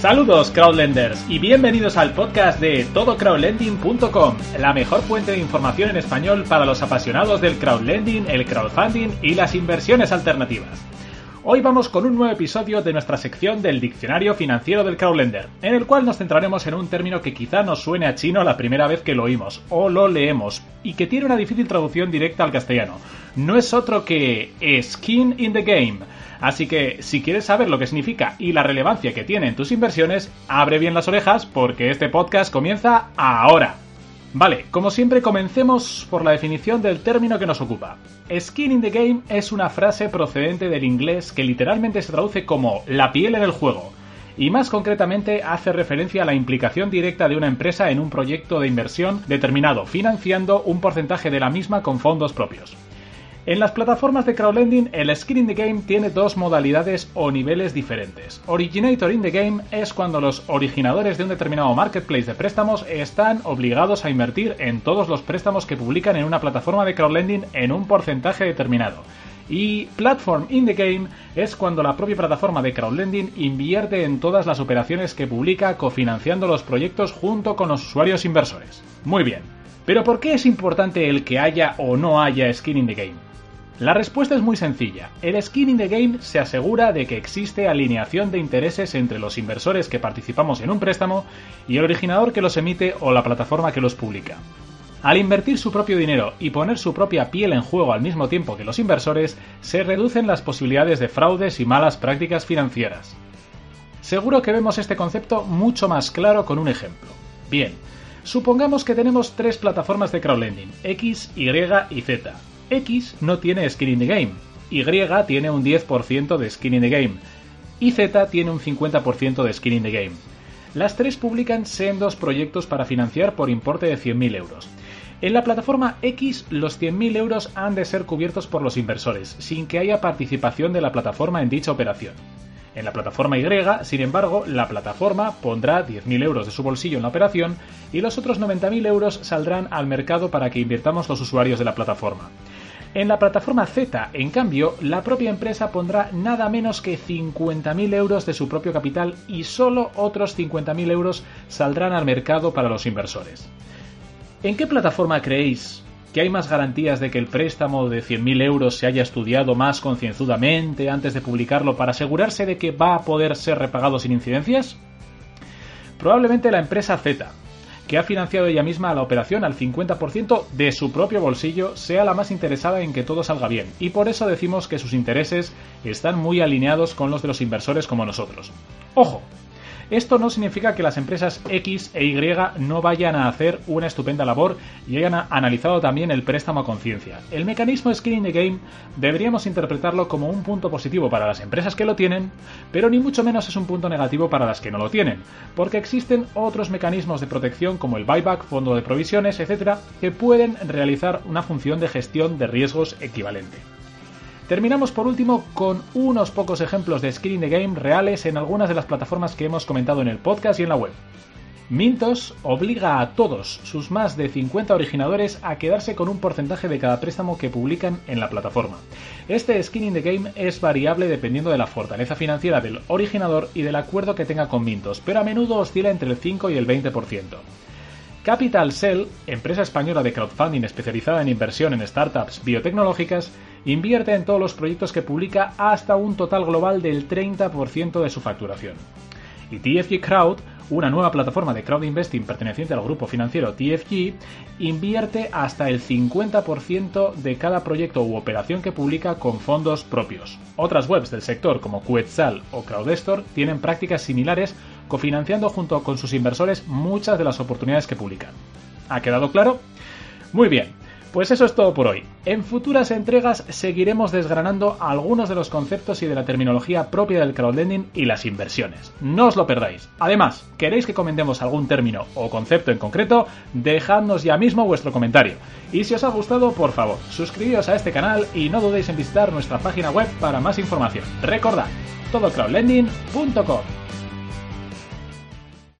Saludos crowdlenders y bienvenidos al podcast de todocrowdlending.com, la mejor fuente de información en español para los apasionados del crowdlending, el crowdfunding y las inversiones alternativas. Hoy vamos con un nuevo episodio de nuestra sección del Diccionario Financiero del Crowdlender, en el cual nos centraremos en un término que quizá nos suene a chino la primera vez que lo oímos o lo leemos, y que tiene una difícil traducción directa al castellano. No es otro que skin in the game. Así que si quieres saber lo que significa y la relevancia que tiene en tus inversiones, abre bien las orejas porque este podcast comienza ahora. Vale, como siempre comencemos por la definición del término que nos ocupa. Skin in the game es una frase procedente del inglés que literalmente se traduce como la piel en el juego, y más concretamente hace referencia a la implicación directa de una empresa en un proyecto de inversión determinado, financiando un porcentaje de la misma con fondos propios. En las plataformas de crowdlending, el skin in the game tiene dos modalidades o niveles diferentes. Originator in the game es cuando los originadores de un determinado marketplace de préstamos están obligados a invertir en todos los préstamos que publican en una plataforma de crowdlending en un porcentaje determinado. Y Platform in the Game es cuando la propia plataforma de crowdlending invierte en todas las operaciones que publica cofinanciando los proyectos junto con los usuarios inversores. Muy bien. Pero ¿por qué es importante el que haya o no haya skin in the game? La respuesta es muy sencilla. El skin in the game se asegura de que existe alineación de intereses entre los inversores que participamos en un préstamo y el originador que los emite o la plataforma que los publica. Al invertir su propio dinero y poner su propia piel en juego al mismo tiempo que los inversores, se reducen las posibilidades de fraudes y malas prácticas financieras. Seguro que vemos este concepto mucho más claro con un ejemplo. Bien, supongamos que tenemos tres plataformas de crowdlending, X, Y y Z, X no tiene skin in the game, Y tiene un 10% de skin in the game y Z tiene un 50% de skin in the game. Las tres publican sendos proyectos para financiar por importe de 100.000 euros. En la plataforma X, los 100.000 euros han de ser cubiertos por los inversores, sin que haya participación de la plataforma en dicha operación. En la plataforma Y, sin embargo, la plataforma pondrá 10.000 euros de su bolsillo en la operación y los otros 90.000 euros saldrán al mercado para que invirtamos los usuarios de la plataforma. En la plataforma Z, en cambio, la propia empresa pondrá nada menos que 50.000 euros de su propio capital y solo otros 50.000 euros saldrán al mercado para los inversores. ¿En qué plataforma creéis que hay más garantías de que el préstamo de 100.000 euros se haya estudiado más concienzudamente antes de publicarlo para asegurarse de que va a poder ser repagado sin incidencias? Probablemente la empresa Z, que ha financiado ella misma la operación al 50% de su propio bolsillo, sea la más interesada en que todo salga bien, y por eso decimos que sus intereses están muy alineados con los de los inversores como nosotros. Ojo, esto no significa que las empresas X e Y no vayan a hacer una estupenda labor y hayan analizado también el préstamo a conciencia. El mecanismo Skin in the Game deberíamos interpretarlo como un punto positivo para las empresas que lo tienen, pero ni mucho menos es un punto negativo para las que no lo tienen, porque existen otros mecanismos de protección como el buyback, fondo de provisiones, etc., que pueden realizar una función de gestión de riesgos equivalente. Terminamos por último con unos pocos ejemplos de skin in the game reales en algunas de las plataformas que hemos comentado en el podcast y en la web. Mintos obliga a todos sus más de 50 originadores a quedarse con un porcentaje de cada préstamo que publican en la plataforma. Este skin in the game es variable dependiendo de la fortaleza financiera del originador y del acuerdo que tenga con Mintos, pero a menudo oscila entre el 5 y el 20%. Capital Cell, empresa española de crowdfunding especializada en inversión en startups biotecnológicas, invierte en todos los proyectos que publica hasta un total global del 30% de su facturación. Y TFG Crowd, una nueva plataforma de crowd investing perteneciente al grupo financiero TFG, invierte hasta el 50% de cada proyecto u operación que publica con fondos propios. Otras webs del sector como Quetzal o Crowdestor tienen prácticas similares cofinanciando junto con sus inversores muchas de las oportunidades que publican. ¿Ha quedado claro? Muy bien. Pues eso es todo por hoy. En futuras entregas seguiremos desgranando algunos de los conceptos y de la terminología propia del crowdlending y las inversiones. No os lo perdáis. Además, ¿queréis que comentemos algún término o concepto en concreto? Dejadnos ya mismo vuestro comentario. Y si os ha gustado, por favor, suscribíos a este canal y no dudéis en visitar nuestra página web para más información. Recordad, todocrowdlending.com.